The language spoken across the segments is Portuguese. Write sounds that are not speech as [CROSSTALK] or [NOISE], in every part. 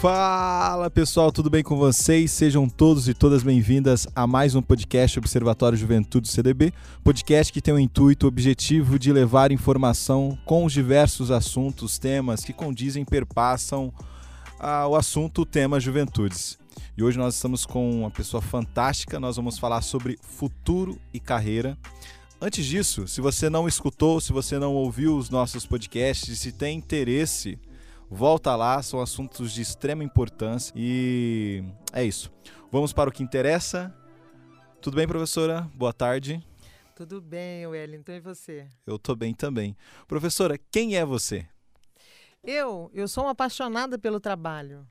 Fala pessoal, tudo bem com vocês? Sejam todos e todas bem-vindas a mais um podcast Observatório Juventude CDB, podcast que tem o intuito, o objetivo de levar informação com os diversos assuntos, temas que condizem, perpassam ah, o assunto, o tema juventudes. E hoje nós estamos com uma pessoa fantástica, nós vamos falar sobre futuro e carreira. Antes disso, se você não escutou, se você não ouviu os nossos podcasts, se tem interesse Volta lá, são assuntos de extrema importância e é isso. Vamos para o que interessa. Tudo bem, professora? Boa tarde. Tudo bem, Wellington, e você? Eu tô bem também. Professora, quem é você? Eu, eu sou uma apaixonada pelo trabalho.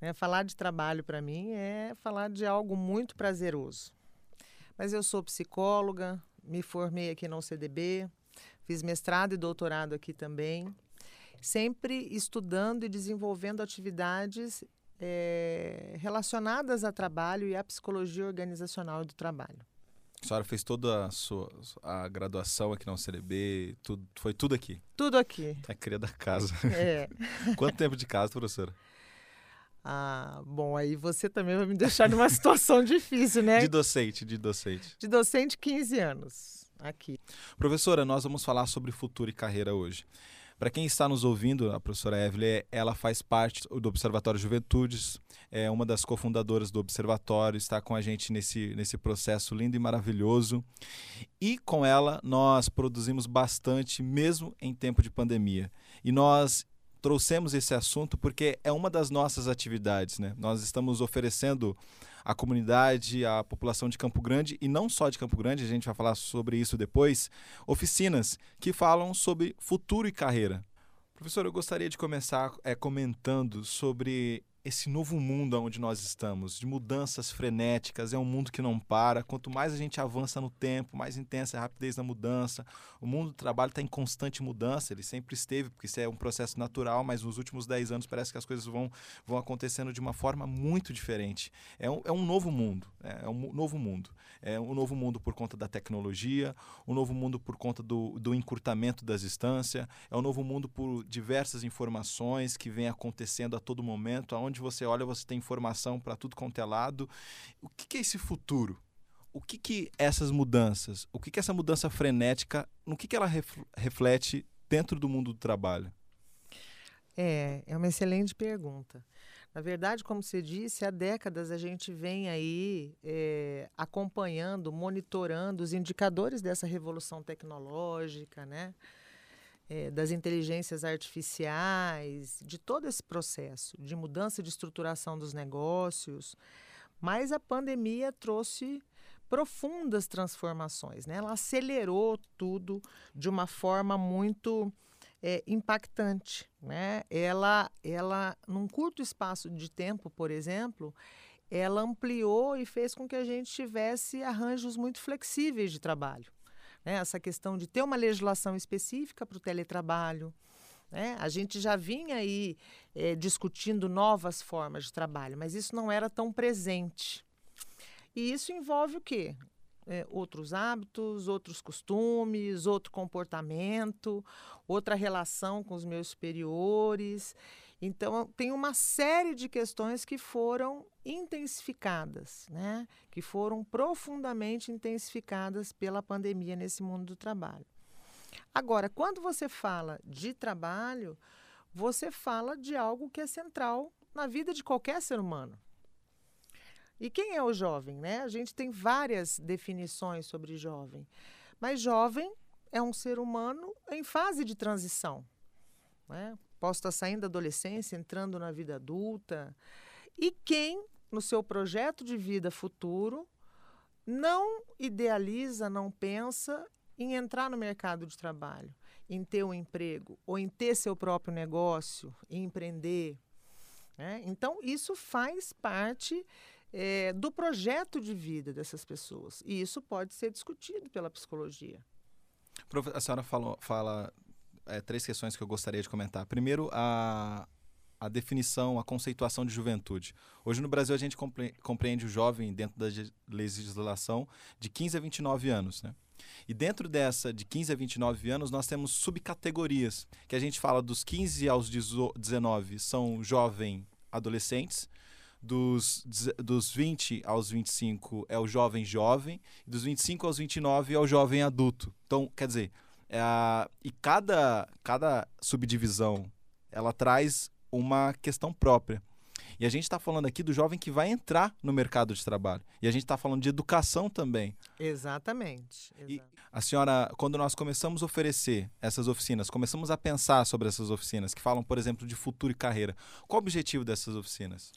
É, falar de trabalho para mim é falar de algo muito prazeroso. Mas eu sou psicóloga, me formei aqui no CDB, fiz mestrado e doutorado aqui também sempre estudando e desenvolvendo atividades é, relacionadas a trabalho e à psicologia organizacional do trabalho. A senhora fez toda a sua a graduação aqui na UCLB, tudo, foi tudo aqui? Tudo aqui. É cria da casa. É. [LAUGHS] Quanto tempo de casa, professora? Ah, bom, aí você também vai me deixar numa [LAUGHS] situação difícil, né? De docente, de docente. De docente, 15 anos aqui. Professora, nós vamos falar sobre futuro e carreira hoje. Para quem está nos ouvindo, a professora Evelyn, ela faz parte do Observatório Juventudes, é uma das cofundadoras do Observatório, está com a gente nesse, nesse processo lindo e maravilhoso. E com ela nós produzimos bastante, mesmo em tempo de pandemia. E nós trouxemos esse assunto porque é uma das nossas atividades. Né? Nós estamos oferecendo à comunidade, à população de Campo Grande, e não só de Campo Grande, a gente vai falar sobre isso depois, oficinas que falam sobre futuro e carreira. Professor, eu gostaria de começar é, comentando sobre esse novo mundo onde nós estamos, de mudanças frenéticas, é um mundo que não para. Quanto mais a gente avança no tempo, mais intensa é a rapidez da mudança. O mundo do trabalho está em constante mudança, ele sempre esteve, porque isso é um processo natural, mas nos últimos 10 anos parece que as coisas vão, vão acontecendo de uma forma muito diferente. É um, é um novo mundo, é um novo mundo. É um novo mundo por conta da tecnologia, um novo mundo por conta do, do encurtamento das distâncias, é um novo mundo por diversas informações que vêm acontecendo a todo momento, aonde onde você olha, você tem informação para tudo quanto é lado. O que, que, é esse futuro? O que, que essas mudanças, o que, que essa mudança frenética, no que, que ela reflete dentro do mundo do trabalho? É, é uma excelente pergunta. Na verdade, como você disse, há décadas a gente vem aí é, acompanhando, monitorando os indicadores dessa revolução tecnológica, né? É, das inteligências artificiais, de todo esse processo de mudança de estruturação dos negócios. Mas a pandemia trouxe profundas transformações, né? Ela acelerou tudo de uma forma muito é, impactante, né? Ela, ela, num curto espaço de tempo, por exemplo, ela ampliou e fez com que a gente tivesse arranjos muito flexíveis de trabalho né? essa questão de ter uma legislação específica para o teletrabalho. Né? A gente já vinha aí é, discutindo novas formas de trabalho, mas isso não era tão presente. E isso envolve o quê? É, outros hábitos, outros costumes, outro comportamento, outra relação com os meus superiores. Então, tem uma série de questões que foram intensificadas, né? que foram profundamente intensificadas pela pandemia nesse mundo do trabalho. Agora, quando você fala de trabalho, você fala de algo que é central na vida de qualquer ser humano. E quem é o jovem? Né? A gente tem várias definições sobre jovem, mas jovem é um ser humano em fase de transição. Né? Posso estar saindo da adolescência, entrando na vida adulta. E quem, no seu projeto de vida futuro, não idealiza, não pensa em entrar no mercado de trabalho, em ter um emprego, ou em ter seu próprio negócio, em empreender. Né? Então, isso faz parte é, do projeto de vida dessas pessoas. E isso pode ser discutido pela psicologia. A senhora falou, fala é, três questões que eu gostaria de comentar. Primeiro, a, a definição, a conceituação de juventude. Hoje no Brasil a gente compreende o jovem dentro da legislação de 15 a 29 anos, né? E dentro dessa, de 15 a 29 anos, nós temos subcategorias, que a gente fala dos 15 aos 19 são jovem adolescentes, dos, dos 20 aos 25 é o jovem jovem, dos 25 aos 29 é o jovem adulto. Então, quer dizer, é e cada, cada subdivisão ela traz uma questão própria. E a gente está falando aqui do jovem que vai entrar no mercado de trabalho. E a gente está falando de educação também. Exatamente. E a senhora, quando nós começamos a oferecer essas oficinas, começamos a pensar sobre essas oficinas, que falam, por exemplo, de futuro e carreira. Qual o objetivo dessas oficinas?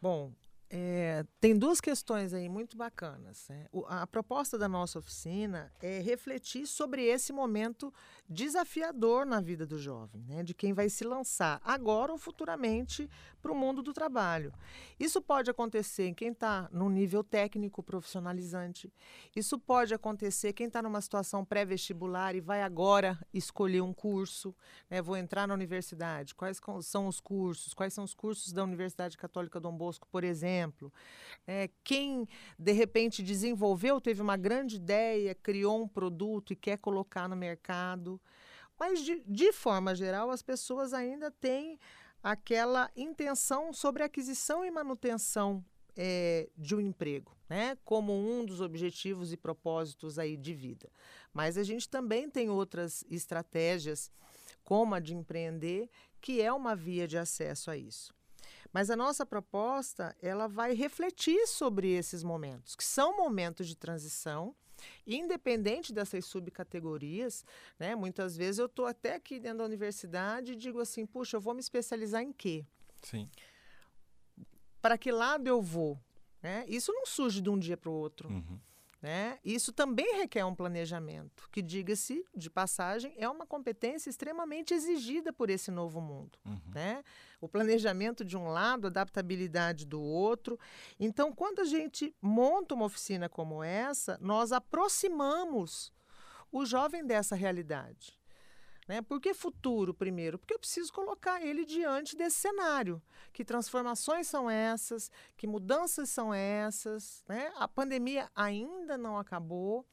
Bom, é, tem duas questões aí muito bacanas. Né? O, a proposta da nossa oficina é refletir sobre esse momento desafiador na vida do jovem, né? de quem vai se lançar agora ou futuramente para o mundo do trabalho. Isso pode acontecer em quem está no nível técnico profissionalizante. Isso pode acontecer quem está numa situação pré-vestibular e vai agora escolher um curso. Né? Vou entrar na universidade. Quais são os cursos? Quais são os cursos da Universidade Católica Dom Bosco, por exemplo? É, quem, de repente, desenvolveu, teve uma grande ideia, criou um produto e quer colocar no mercado. Mas, de, de forma geral, as pessoas ainda têm aquela intenção sobre aquisição e manutenção é, de um emprego, né? Como um dos objetivos e propósitos aí de vida. Mas a gente também tem outras estratégias, como a de empreender, que é uma via de acesso a isso. Mas a nossa proposta, ela vai refletir sobre esses momentos, que são momentos de transição, Independente dessas subcategorias, né, muitas vezes eu estou até aqui dentro da universidade e digo assim, puxa, eu vou me especializar em quê? Sim. Para que lado eu vou? Né? Isso não surge de um dia para o outro. Uhum. Né? Isso também requer um planejamento, que, diga-se de passagem, é uma competência extremamente exigida por esse novo mundo. Uhum. Né? O planejamento de um lado, a adaptabilidade do outro. Então, quando a gente monta uma oficina como essa, nós aproximamos o jovem dessa realidade. Né? Por que futuro, primeiro? Porque eu preciso colocar ele diante desse cenário. Que transformações são essas? Que mudanças são essas? Né? A pandemia ainda não acabou,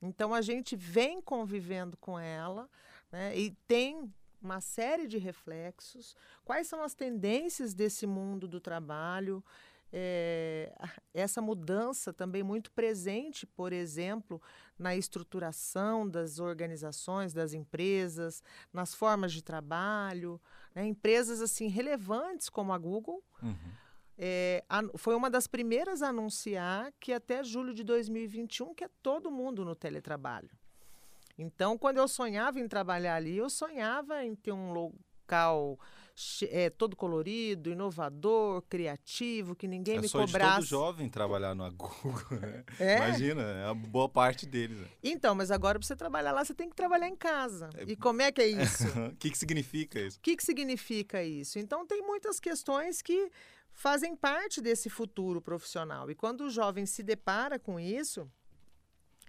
então a gente vem convivendo com ela né? e tem uma série de reflexos. Quais são as tendências desse mundo do trabalho? É, essa mudança também muito presente, por exemplo, na estruturação das organizações, das empresas, nas formas de trabalho, né? empresas assim relevantes como a Google. Uhum. É, a, foi uma das primeiras a anunciar que até julho de 2021 que é todo mundo no teletrabalho. Então, quando eu sonhava em trabalhar ali, eu sonhava em ter um local é, todo colorido, inovador, criativo, que ninguém é me sonho cobrasse. Todo jovem trabalhar no Google, [LAUGHS] né? É? Imagina, é a boa parte deles. Né? Então, mas agora para você trabalhar lá, você tem que trabalhar em casa. É... E como é que é [LAUGHS] isso? O que, que significa isso? O que, que significa isso? Então, tem muitas questões que fazem parte desse futuro profissional. E quando o jovem se depara com isso,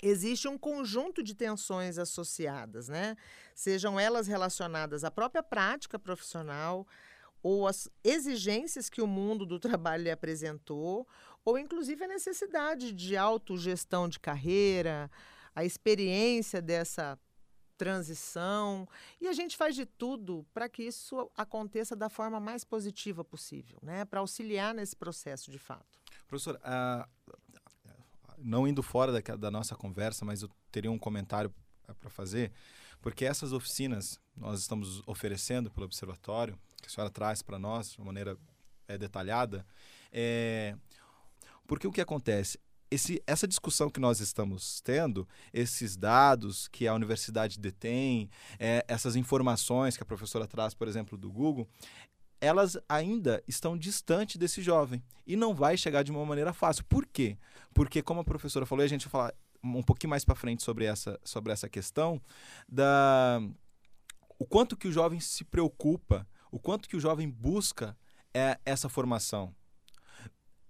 existe um conjunto de tensões associadas, né? Sejam elas relacionadas à própria prática profissional ou às exigências que o mundo do [LAUGHS] trabalho lhe apresentou, ou inclusive a necessidade de autogestão de carreira, a experiência dessa transição, e a gente faz de tudo para que isso aconteça da forma mais positiva possível, né? Para auxiliar nesse processo de fato. Professor, uh, não indo fora da, da nossa conversa, mas eu teria um comentário para fazer, porque essas oficinas nós estamos oferecendo pelo observatório, que a senhora traz para nós de uma maneira é, detalhada, é, porque o que acontece? Esse, essa discussão que nós estamos tendo, esses dados que a universidade detém, é, essas informações que a professora traz, por exemplo, do Google, elas ainda estão distantes desse jovem e não vai chegar de uma maneira fácil. Por quê? Porque, como a professora falou, e a gente vai falar um pouquinho mais para frente sobre essa, sobre essa questão da o quanto que o jovem se preocupa, o quanto que o jovem busca é essa formação.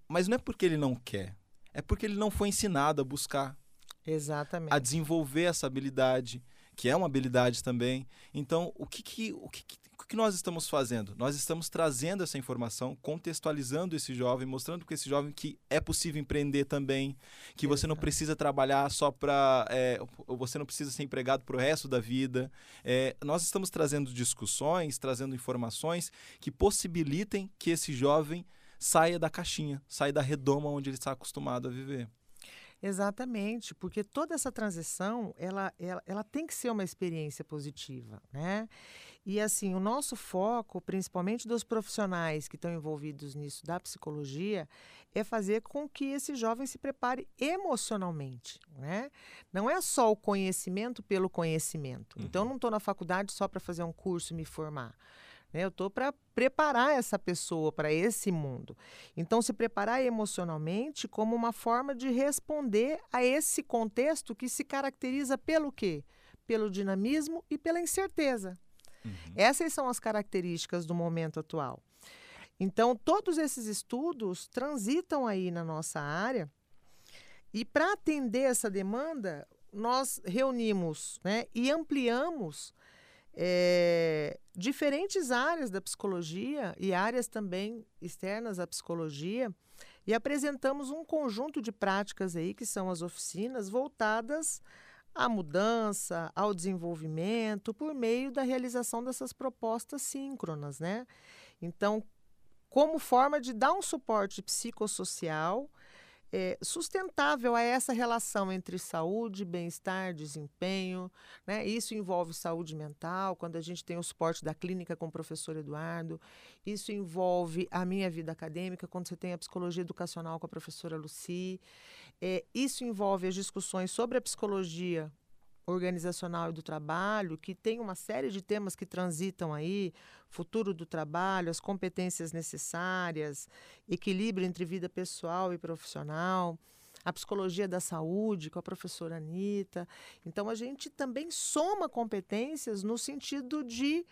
Mas não é porque ele não quer, é porque ele não foi ensinado a buscar. Exatamente. A desenvolver essa habilidade, que é uma habilidade também. Então, o que, que, o que, que que nós estamos fazendo? Nós estamos trazendo essa informação, contextualizando esse jovem, mostrando para esse jovem que é possível empreender também, que você não precisa trabalhar só para. É, você não precisa ser empregado para o resto da vida. É, nós estamos trazendo discussões, trazendo informações que possibilitem que esse jovem saia da caixinha, saia da redoma onde ele está acostumado a viver. Exatamente, porque toda essa transição, ela, ela, ela tem que ser uma experiência positiva, né? E assim, o nosso foco, principalmente dos profissionais que estão envolvidos nisso da psicologia, é fazer com que esse jovem se prepare emocionalmente, né? Não é só o conhecimento pelo conhecimento. Então, uhum. Então, não estou na faculdade só para fazer um curso e me formar. Né? Eu estou para preparar essa pessoa para esse mundo. Então, se preparar emocionalmente como uma forma de responder a esse contexto que se caracteriza pelo quê? Pelo dinamismo e pela incerteza. Uhum. Essas são as características do momento atual. Então, todos esses estudos transitam aí na nossa área e para atender essa demanda, nós reunimos né, e ampliamos é, diferentes áreas da psicologia e áreas também externas à psicologia e apresentamos um conjunto de práticas aí que são as oficinas voltadas à mudança, ao desenvolvimento por meio da realização dessas propostas síncronas, né? Então, como forma de dar um suporte psicossocial é, sustentável a essa relação entre saúde, bem-estar, desempenho. Né? Isso envolve saúde mental, quando a gente tem o suporte da clínica com o professor Eduardo. Isso envolve a minha vida acadêmica, quando você tem a psicologia educacional com a professora Luci. É, isso envolve as discussões sobre a psicologia organizacional e do trabalho, que tem uma série de temas que transitam aí, futuro do trabalho, as competências necessárias, equilíbrio entre vida pessoal e profissional, a psicologia da saúde com a professora Anitta. Então, a gente também soma competências no sentido de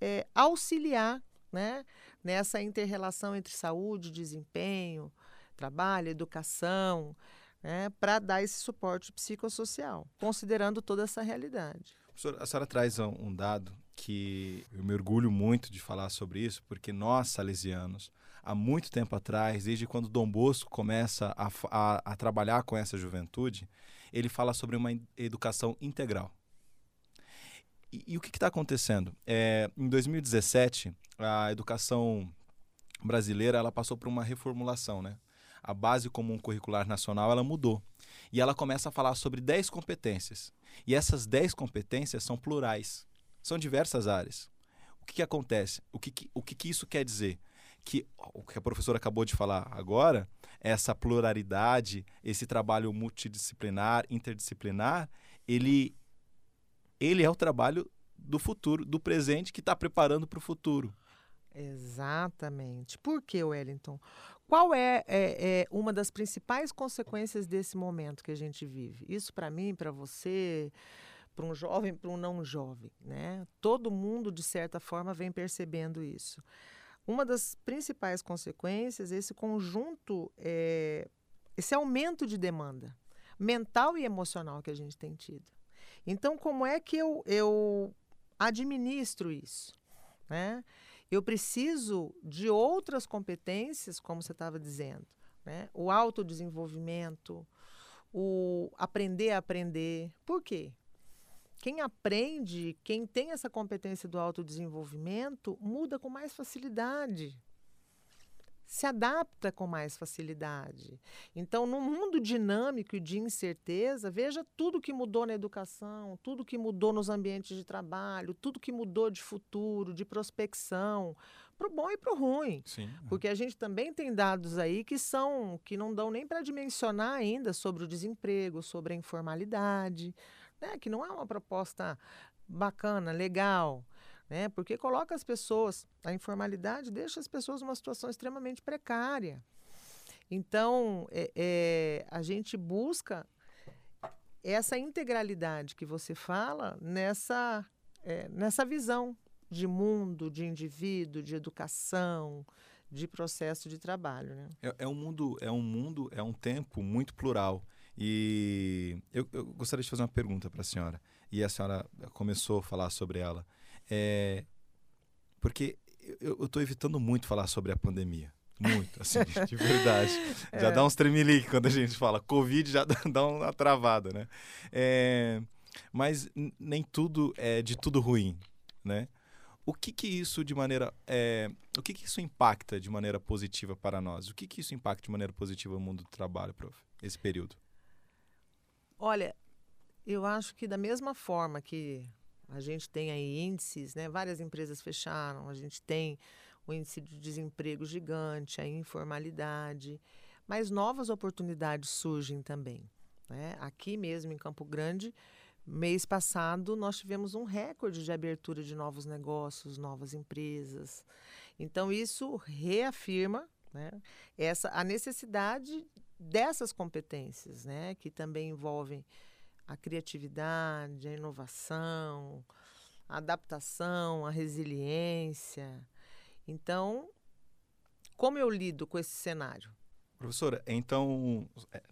é, auxiliar né, nessa inter-relação entre saúde, desempenho, trabalho, educação, né, para dar esse suporte psicossocial, considerando toda essa realidade. A senhora traz um dado que eu me orgulho muito de falar sobre isso, porque nós, salesianos, há muito tempo atrás, desde quando Dom Bosco começa a, a, a trabalhar com essa juventude, ele fala sobre uma educação integral. E, e o que está acontecendo? É, em 2017, a educação brasileira ela passou por uma reformulação, né? A base comum curricular nacional ela mudou. E ela começa a falar sobre 10 competências. E essas 10 competências são plurais. São diversas áreas. O que, que acontece? O, que, que, o que, que isso quer dizer? Que o que a professora acabou de falar agora, essa pluralidade, esse trabalho multidisciplinar, interdisciplinar, ele, ele é o trabalho do futuro, do presente que está preparando para o futuro. Exatamente. Por que, Wellington? Qual é, é, é, uma das principais consequências desse momento que a gente vive? Isso para mim, para você, para um jovem, para um não jovem, né? Todo mundo de certa forma vem percebendo isso. Uma das principais consequências esse conjunto, é, esse aumento de demanda mental e emocional que a gente tem tido. Então, como é que eu, eu administro isso, né? Eu preciso de outras competências, como você estava dizendo, né? O autodesenvolvimento, o aprender a aprender. Por quê? Quem aprende, quem tem essa competência do autodesenvolvimento, muda com mais facilidade se adapta com mais facilidade. Então, no mundo dinâmico e de incerteza, veja tudo que mudou na educação, tudo que mudou nos ambientes de trabalho, tudo que mudou de futuro, de prospecção, para o bom e para o ruim. Sim. É. Porque a gente também tem dados aí que são que não dão nem para dimensionar ainda sobre o desemprego, sobre a informalidade, né? que não é uma proposta bacana, legal né? Porque coloca as pessoas, a informalidade deixa as pessoas numa situação extremamente precária. Então, é, é, a gente busca essa integralidade que você fala nessa, é, nessa visão de mundo, de indivíduo, de educação, de processo de trabalho. Né? É, é, um mundo, é um mundo, é um tempo muito plural. E eu, eu gostaria de fazer uma pergunta para a senhora. E a senhora começou a falar sobre ela. É, Porque eu estou evitando muito falar sobre a pandemia. Muito, assim, de verdade. [LAUGHS] É. Já dá uns tremelique quando a gente fala. Covid já [LAUGHS] dá uma travada, né? É, mas nem tudo é de tudo ruim, né? O que que isso de maneira, é, o que que isso impacta de maneira positiva para nós? O que que isso impacta de maneira positiva no mundo do trabalho, prof? Esse período? Olha, eu acho que da mesma forma que a gente tem aí índices, né? Várias empresas fecharam, a gente tem o índice de desemprego gigante, a informalidade, mas novas oportunidades surgem também. Né? Aqui mesmo em Campo Grande, mês passado, nós tivemos um recorde de abertura de novos negócios, novas empresas. Então, isso reafirma né, essa, a necessidade dessas competências, né, que também envolvem a criatividade, a inovação, a adaptação, a resiliência. Então, como eu lido com esse cenário? Professora, então, é,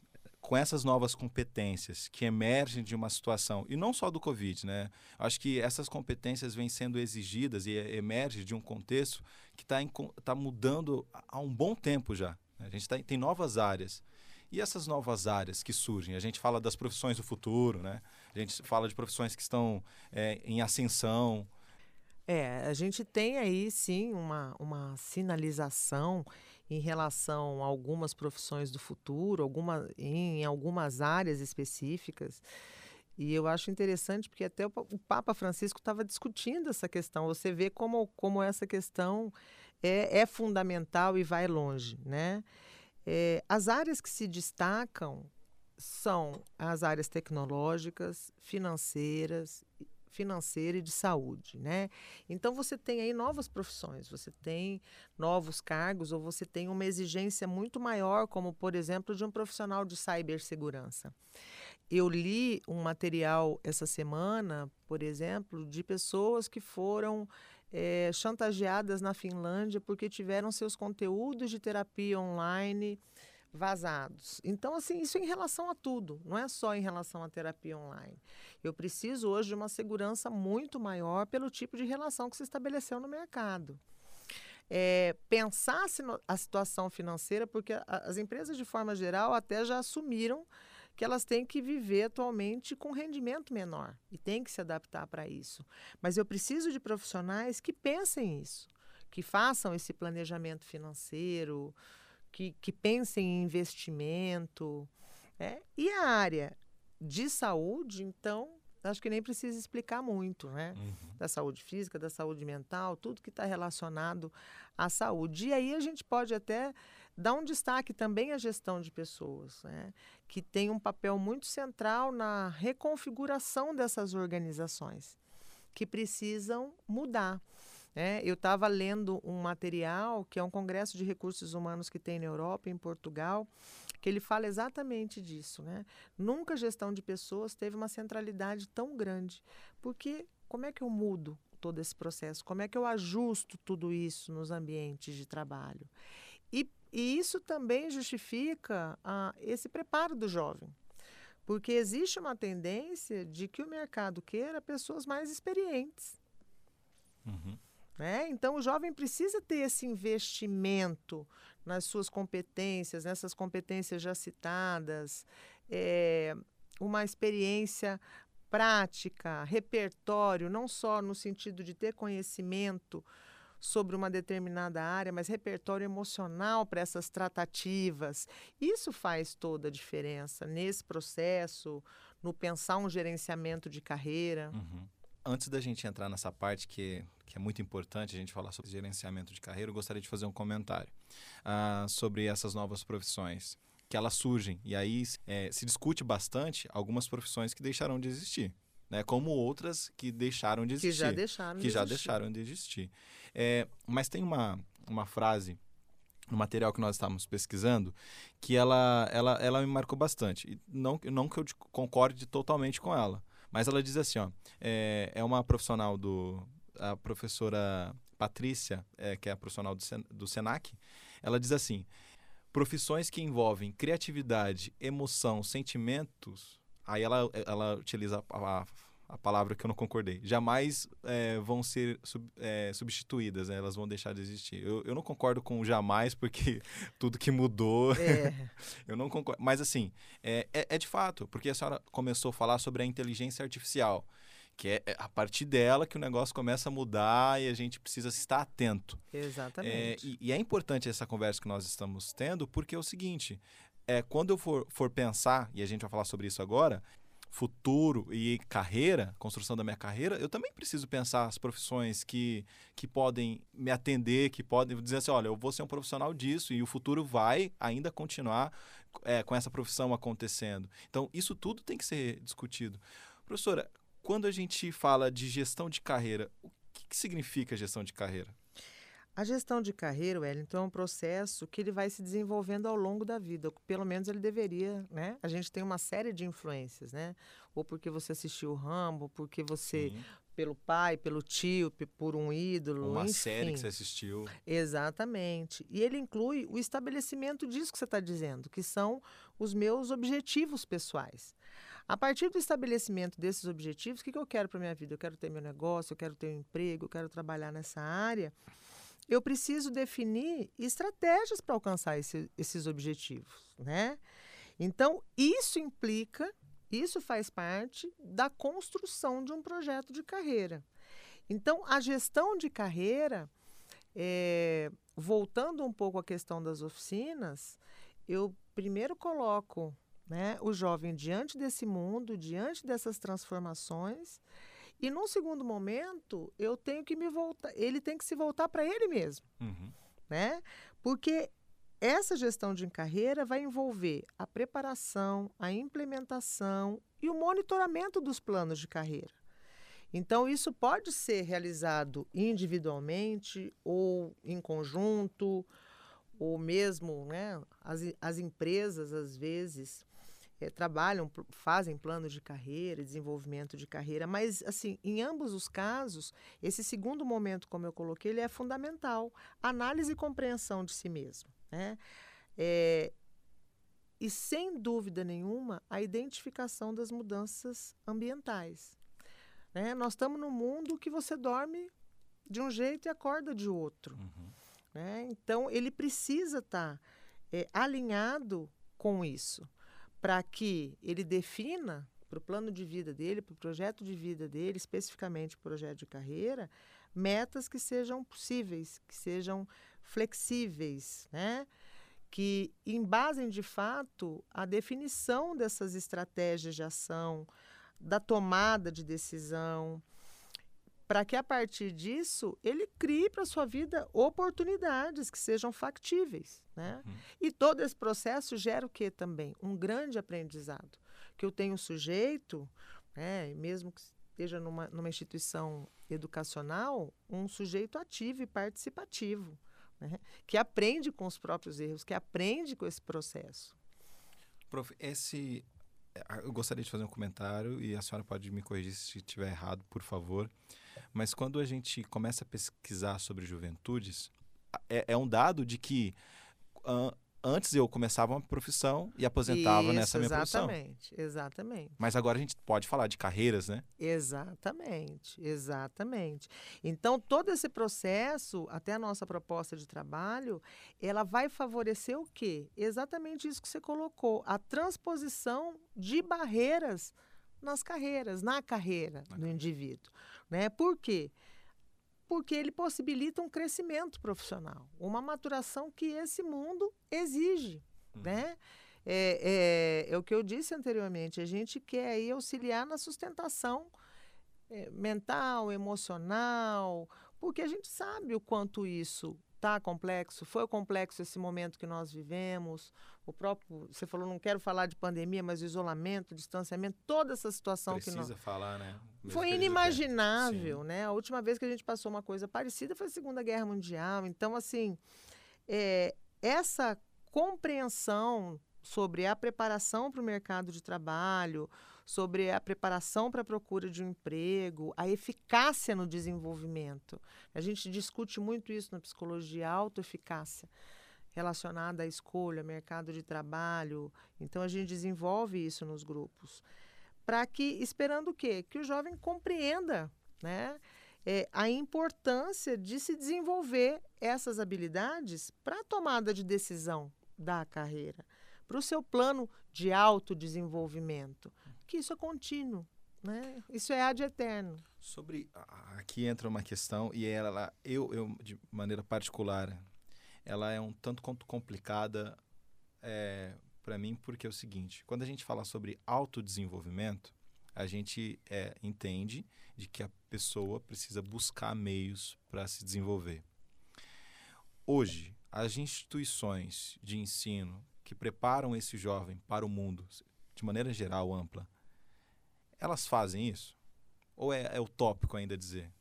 com essas novas competências que emergem de uma situação, e não só do Covid, né? Acho que essas competências vêm sendo exigidas e emergem de um contexto que está tá mudando há um bom tempo já. Né? A gente tá, tem novas áreas. E essas novas áreas que surgem? A gente fala das profissões do futuro, né? A gente fala de profissões que estão é, em ascensão. É, a gente tem aí sim uma, uma sinalização em relação a algumas profissões do futuro, alguma, em algumas áreas específicas. E eu acho interessante porque até o Papa Francisco estava discutindo essa questão. Você vê como, como essa questão é, é fundamental e vai longe, né? É, as áreas que se destacam são as áreas tecnológicas, financeiras, financeira e de saúde, né? Então você tem aí novas profissões, você tem novos cargos ou você tem uma exigência muito maior, como por exemplo de um profissional de cibersegurança. Eu li um material essa semana, por exemplo, de pessoas que foram é, chantageadas na Finlândia porque tiveram seus conteúdos de terapia online vazados. Então, assim, isso em relação a tudo, não é só em relação à terapia online. Eu preciso hoje de uma segurança muito maior pelo tipo de relação que se estabeleceu no mercado. É, pensar a situação financeira, porque as empresas, de forma geral, até já assumiram que elas têm que viver atualmente com rendimento menor e têm que se adaptar para isso. Mas eu preciso de profissionais que pensem isso, que façam esse planejamento financeiro, que, que pensem em investimento. Né? E a área de saúde, então, acho que nem precisa explicar muito, né? Uhum. Da saúde física, da saúde mental, tudo que está relacionado à saúde. E aí a gente pode até Dá um destaque também à gestão de pessoas, né? que tem um papel muito central na reconfiguração dessas organizações, que precisam mudar. Né? Eu estava lendo um material que é um congresso de recursos humanos que tem na Europa, em Portugal, que ele fala exatamente disso. Né? Nunca a gestão de pessoas teve uma centralidade tão grande, porque como é que eu mudo todo esse processo? Como é que eu ajusto tudo isso nos ambientes de trabalho? E e isso também justifica ah, esse preparo do jovem. Porque existe uma tendência de que o mercado queira pessoas mais experientes. Uhum. Né? Então, o jovem precisa ter esse investimento nas suas competências, nessas competências já citadas, é, uma experiência prática, repertório, não só no sentido de ter conhecimento sobre uma determinada área, mas repertório emocional para essas tratativas. Isso faz toda a diferença nesse processo, no pensar um gerenciamento de carreira. Uhum. Antes da gente entrar nessa parte que, que é muito importante a gente falar sobre gerenciamento de carreira, eu gostaria de fazer um comentário uh, sobre essas novas profissões que elas surgem e aí é, se discute bastante algumas profissões que deixarão de existir né? Como outras que deixaram de existir. Que já deixaram que de já existir. deixaram de existir. É, mas tem uma, uma frase no material que nós estávamos pesquisando que ela, ela, ela me marcou bastante. Não, não que eu concorde totalmente com ela, mas ela diz assim, ó, é, é uma profissional do a professora Patrícia, é, que é a profissional do, Sen, do Senac, ela diz assim: profissões que envolvem criatividade, emoção, sentimentos Aí ela, ela utiliza a, a, a palavra que eu não concordei, jamais é, vão ser sub, é, substituídas, né? elas vão deixar de existir. Eu, eu não concordo com jamais, porque [LAUGHS] tudo que mudou, é. [LAUGHS] eu não concordo. Mas assim, é, é, é, de fato, porque a senhora começou a falar sobre a inteligência artificial, que é, é a partir dela que o negócio começa a mudar e a gente precisa estar atento. Exatamente. E, e, é importante essa conversa que nós estamos tendo, porque é o seguinte, é, quando eu for, for pensar, e a gente vai falar sobre isso agora, futuro e carreira, construção da minha carreira, eu também preciso pensar as profissões que, que podem me atender, que podem dizer assim, olha, eu vou ser um profissional disso e o futuro vai ainda continuar é, com essa profissão acontecendo. Então, isso tudo tem que ser discutido. Professora, quando a gente fala de gestão de carreira, o que, que significa gestão de carreira? A gestão de carreira, Wellington, é um processo que ele vai se desenvolvendo ao longo da vida. Pelo menos ele deveria, né? A gente tem uma série de influências, né? Ou porque você assistiu o Rambo, porque você Sim. pelo pai, pelo tio, por um ídolo, uma enfim. série que você assistiu. Exatamente. E ele inclui o estabelecimento disso que você está dizendo, que são os meus objetivos pessoais. A partir do estabelecimento desses objetivos, o que, que eu quero para minha vida? Eu quero ter meu negócio, eu quero ter um emprego, eu quero trabalhar nessa área eu preciso definir estratégias para alcançar esse, esses objetivos, né? Então, isso implica, isso faz parte da construção de um projeto de carreira. Então, a gestão de carreira, é, voltando um pouco à questão das oficinas, eu primeiro coloco né, o jovem diante desse mundo, diante dessas transformações, e num segundo momento, eu tenho que me voltar, ele tem que se voltar para ele mesmo. Uhum. Né? Porque essa gestão de carreira vai envolver a preparação, a implementação e o monitoramento dos planos de carreira. Então, isso pode ser realizado individualmente ou em conjunto, ou mesmo né, as, as empresas, às vezes, é, trabalham, fazem planos de carreira, desenvolvimento de carreira, mas assim, em ambos os casos, esse segundo momento, como eu coloquei, ele é fundamental, análise e compreensão de si mesmo, né? É, e sem dúvida nenhuma, a identificação das mudanças ambientais. Né? Nós estamos num mundo que você dorme de um jeito e acorda de outro. Uhum. Né? Então, ele precisa estar tá, é, alinhado com isso para que ele defina para o plano de vida dele, para o projeto de vida dele, especificamente projeto de carreira, metas que sejam possíveis, que sejam flexíveis, né? que embasem de fato a definição dessas estratégias de ação, da tomada de decisão, para que a partir disso ele crie para a sua vida oportunidades que sejam factíveis. Né? Uhum. E todo esse processo gera o que também? Um grande aprendizado. Que eu tenho um sujeito, né, mesmo que esteja numa, numa instituição educacional, um sujeito ativo e participativo, né? que aprende com os próprios erros, que aprende com esse processo. Prof, esse, eu gostaria de fazer um comentário e a senhora pode me corrigir se estiver errado, por favor. Mas quando a gente começa a pesquisar sobre juventudes, é, é um dado de que uh, antes eu começava uma profissão e aposentava Isso, nessa minha profissão. Exatamente, exatamente. Mas agora a gente pode falar de carreiras, né? Exatamente, exatamente. Então, todo esse processo, até a nossa proposta de trabalho, ela vai favorecer o quê? Exatamente isso que você colocou, a transposição de barreiras nas carreiras, na carreira do indivíduo. Né? Por quê? Porque ele possibilita um crescimento profissional, uma maturação que esse mundo exige. Uhum. Né? É, é, é, o que eu disse anteriormente, a gente quer aí auxiliar na sustentação é, mental, emocional, porque a gente sabe o quanto isso está complexo, foi complexo esse momento que nós vivemos, o próprio, você falou, não quero falar de pandemia, mas o isolamento, o distanciamento, toda essa situação Precisa que nós... Precisa falar, né? Mesmo foi inimaginável, né? A última vez que a gente passou uma coisa parecida foi a Segunda Guerra Mundial. Então, assim, é, essa compreensão sobre a preparação para o mercado de trabalho, sobre a preparação para a procura de um emprego, a eficácia no desenvolvimento. A gente discute muito isso na psicologia, autoeficácia relacionada à escolha, mercado de trabalho. Então a gente desenvolve isso nos grupos para que, esperando o quê? Que o jovem compreenda né, é, a importância de se desenvolver essas habilidades para a tomada de decisão da carreira, para o seu plano de autodesenvolvimento, que isso é contínuo. Né? Isso é ad eterno. Sobre aqui entra uma questão e ela, eu, eu de maneira particular, ela é um tanto quanto complicada é, para mim porque é o seguinte: quando a gente fala sobre autodesenvolvimento, a gente é, entende de que a pessoa precisa buscar meios para se desenvolver. Hoje, as instituições de ensino que preparam esse jovem para o mundo, de maneira geral, ampla, elas fazem isso? Ou é, é utópico ainda dizer?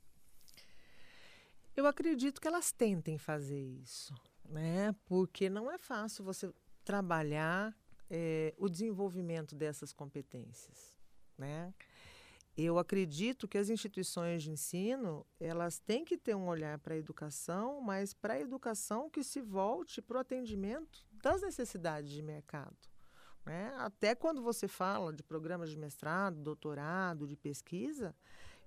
Eu acredito que elas tentem fazer isso, né? Porque não é fácil você trabalhar é, o desenvolvimento dessas competências, né? Eu acredito que as instituições de ensino elas têm que ter um olhar para a educação, mas para a educação que se volte para o atendimento das necessidades de mercado. Né? Até quando você fala de programas de mestrado, doutorado, de pesquisa,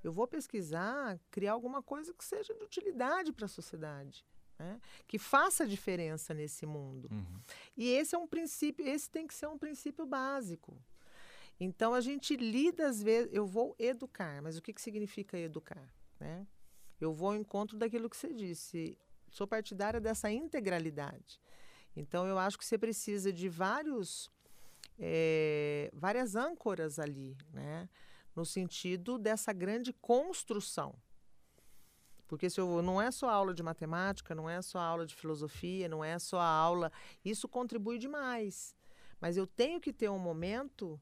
eu vou pesquisar, criar alguma coisa que seja de utilidade para a sociedade. Né? que faça diferença nesse mundo. Uhum. E esse é um princípio, esse tem que ser um princípio básico. Então a gente lida às vezes, eu vou educar, mas o que, que significa educar? Né? Eu vou ao encontro daquilo que você disse. Sou partidária dessa integralidade. Então eu acho que você precisa de vários é, várias âncoras ali, né? no sentido dessa grande construção. Porque se eu não é só aula de matemática, não é só aula de filosofia, não é só aula. Isso contribui demais. Mas eu tenho que ter um momento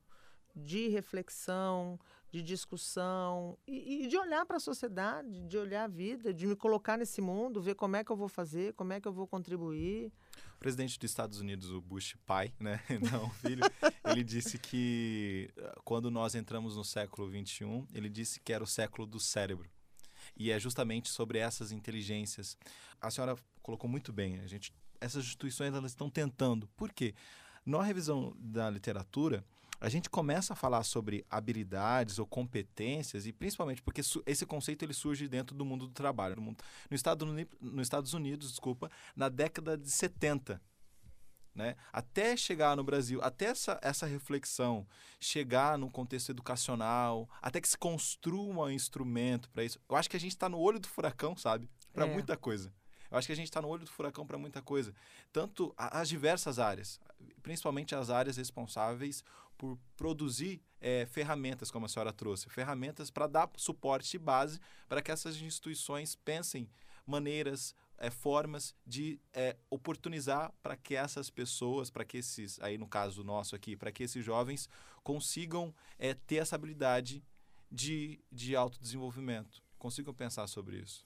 de reflexão, de discussão e, e de olhar para a sociedade, de olhar a vida, de me colocar nesse mundo, ver como é que eu vou fazer, como é que eu vou contribuir presidente dos Estados Unidos, o Bush pai, né, [LAUGHS] não filho, ele disse que ah, quando nós entramos no século 21, ele disse que era o século do cérebro. E é justamente sobre essas inteligências. A senhora colocou muito bem, a gente essas instituições elas estão tentando. Por quê? Na revisão da literatura, a gente começa a falar sobre habilidades ou competências, e principalmente porque esse conceito ele surge dentro do mundo do trabalho. No, Estado, nos Estados Unidos, desculpa, na década de 70. Né? Até chegar no Brasil, até essa, essa reflexão chegar no contexto educacional, até que se construa um instrumento para isso. Eu acho que a gente está no olho do furacão, sabe? Para é. muita coisa. Eu acho que a gente está no olho do furacão para muita coisa. Tanto as diversas áreas, principalmente as áreas responsáveis por produzir é, ferramentas, como a senhora trouxe, ferramentas para dar suporte e base para que essas instituições pensem maneiras, é, formas de é, oportunizar para que essas pessoas, para que esses, aí no caso nosso aqui, para que esses jovens consigam é, ter essa habilidade de, de autodesenvolvimento, consigam pensar sobre isso.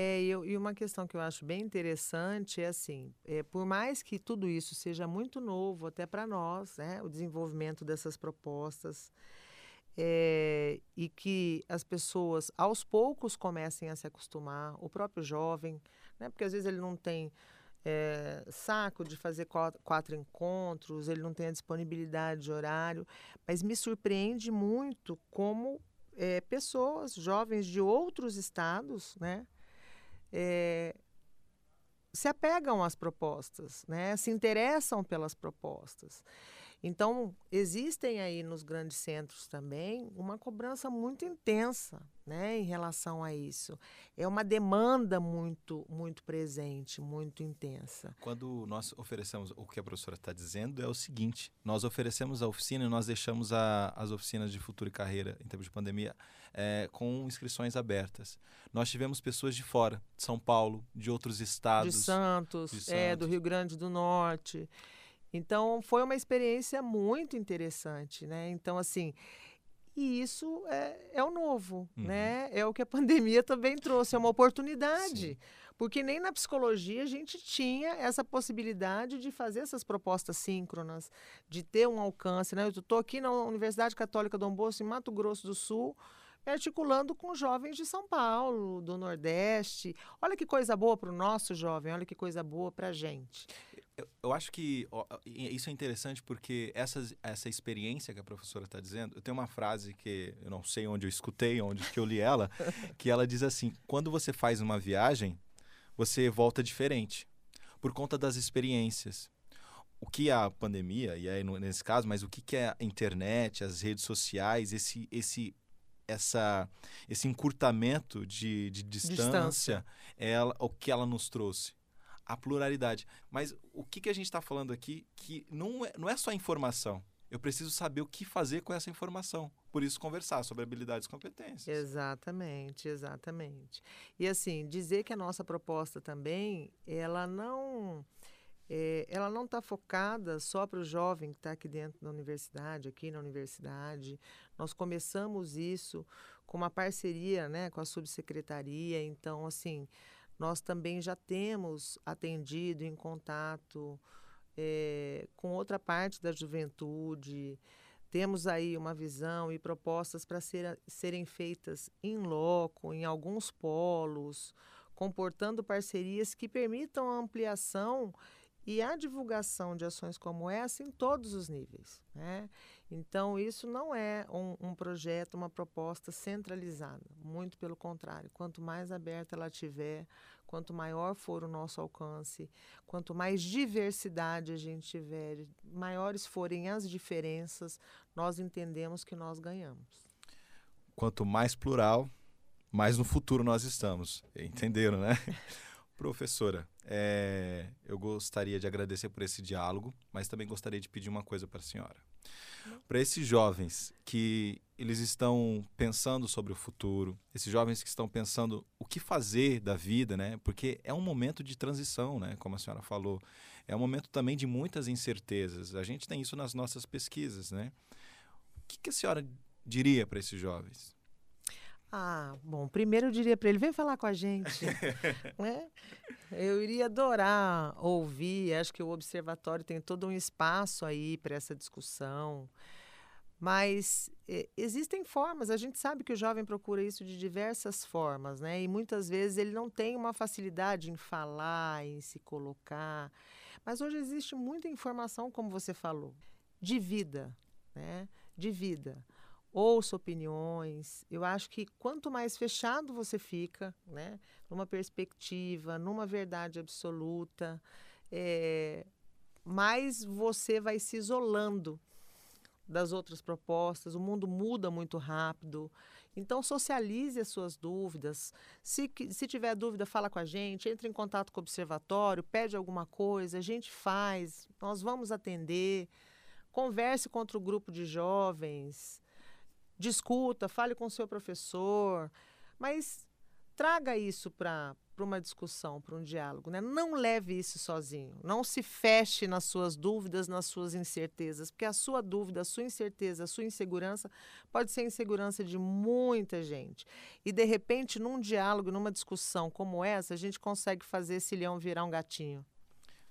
É, eu, e, uma questão que eu acho bem interessante é assim, é, por mais que tudo isso seja muito novo até para nós, né, o desenvolvimento dessas propostas, é, e que as pessoas aos poucos comecem a se acostumar, o próprio jovem, né, porque às vezes ele não tem é, saco de fazer quatro, quatro, encontros, ele não tem a disponibilidade de horário, mas me surpreende muito como é, pessoas, jovens de outros estados, né, é, se apegam às propostas, né? se interessam pelas propostas. Então, existem aí nos grandes centros também uma cobrança muito intensa né, em relação a isso. É uma demanda muito, muito presente, muito intensa. Quando nós oferecemos, o que a professora está dizendo é o seguinte: nós oferecemos a oficina e nós deixamos a, as oficinas de futuro e carreira em tempos de pandemia é, com inscrições abertas. Nós tivemos pessoas de fora, de São Paulo, de outros estados. De Santos, de Santos. É, do Rio Grande do Norte. Então, foi uma experiência muito interessante, né? Então, assim, e isso é, é o novo, uhum. né? É o que a [LAUGHS] pandemia também trouxe, é uma oportunidade. Sim. Porque nem na psicologia a gente tinha essa possibilidade de fazer essas propostas síncronas, de ter um alcance, né? Eu estou aqui na Universidade Católica Dom Bosco, em Mato Grosso do Sul, articulando com jovens de São Paulo, do Nordeste. Olha que coisa boa para o nosso jovem, olha que coisa boa para a gente. Eu, eu acho que ó, isso é interessante porque essa, essa experiência que a professora está dizendo, eu tenho uma frase que eu não sei onde eu escutei, onde que eu li ela, [LAUGHS] que ela diz assim: quando você faz uma viagem, você volta diferente por conta das experiências. O que é a pandemia, e aí nesse caso, mas o que é a internet, as redes sociais, esse, esse, essa, esse encurtamento de, de distância, distância. Ela, o que ela nos trouxe? A pluralidade. Mas o que, que a gente está falando aqui que não é, não é só informação. Eu preciso saber o que fazer com essa informação. Por isso, conversar sobre habilidades e competências. Exatamente, exatamente. E assim, dizer que a nossa proposta também, ela não. É, ela não está focada só para o jovem que está aqui dentro da universidade, aqui na universidade. Nós começamos isso com uma parceria né, com a subsecretaria. Então, assim, nós também já temos atendido em contato é, com outra parte da juventude, temos aí uma visão e propostas para ser, serem feitas em loco, em alguns polos, comportando parcerias que permitam a ampliação e a divulgação de ações como essa em todos os níveis. Né? Então, isso não é um, um, projeto, uma proposta centralizada, muito pelo contrário. Quanto mais aberta ela tiver, quanto maior for o nosso alcance, quanto mais diversidade a gente tiver, maiores forem as diferenças, nós entendemos que nós ganhamos. Quanto mais plural, mais no futuro nós estamos. Entenderam, né? [LAUGHS] Professora, é, eu gostaria de agradecer por esse diálogo, mas também gostaria de pedir uma coisa para a senhora. Para esses jovens que eles estão pensando sobre o futuro, esses jovens que estão pensando o que fazer da vida, né? Porque é um momento de transição, né? Como a senhora falou, é um momento também de muitas incertezas. A gente tem isso nas nossas pesquisas, né? O que, que a senhora diria para esses jovens? Ah, bom, primeiro eu diria para ele, vem falar com a gente. [LAUGHS] né? Eu iria adorar ouvir, acho que o observatório tem todo um espaço aí para essa discussão. Mas eh, existem formas, a gente sabe que o jovem procura isso de diversas formas, né? E muitas vezes ele não tem uma facilidade em falar, em se colocar. Mas hoje existe muita informação, como você falou, de vida, né? De vida ouça opiniões. Eu acho que quanto mais fechado você fica, né, numa perspectiva, numa verdade absoluta, é, mais você vai se isolando das outras propostas. O mundo muda muito rápido. Então, socialize as suas dúvidas. Se, se tiver dúvida, fala com a gente, entre em contato com o observatório, pede alguma coisa, a gente faz, nós vamos atender. Converse com outro grupo de jovens discuta, fale com o seu professor, mas traga isso para uma discussão, para um diálogo. Né? Não leve isso sozinho. Não se feche nas suas dúvidas, nas suas incertezas, porque a sua dúvida, a sua incerteza, a sua insegurança pode ser a insegurança de muita gente. E, de repente, num diálogo, numa discussão como essa, a gente consegue fazer esse leão virar um gatinho.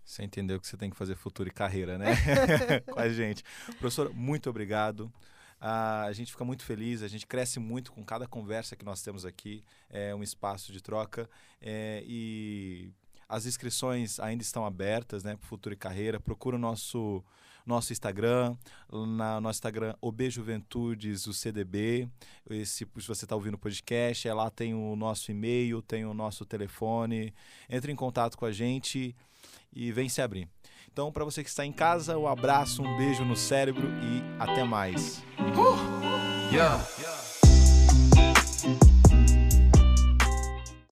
Você entendeu que você tem que fazer futuro e carreira, né? [LAUGHS] [LAUGHS] com a gente. Professor, muito obrigado. Ah, a gente fica muito feliz, a gente cresce muito com cada conversa que nós temos aqui. É um espaço de troca. É, e as inscrições ainda estão abertas né, para Futuro e Carreira. Procura o nosso, nosso Instagram, na nosso Instagram, OB Juventudes, o CDB. Esse, se você está ouvindo o podcast, é lá tem o nosso e-mail, tem o nosso telefone. Entre em contato com a gente e vem se abrir. Então, para você que está em casa, um abraço, um beijo no cérebro e até mais. Uh! Yeah.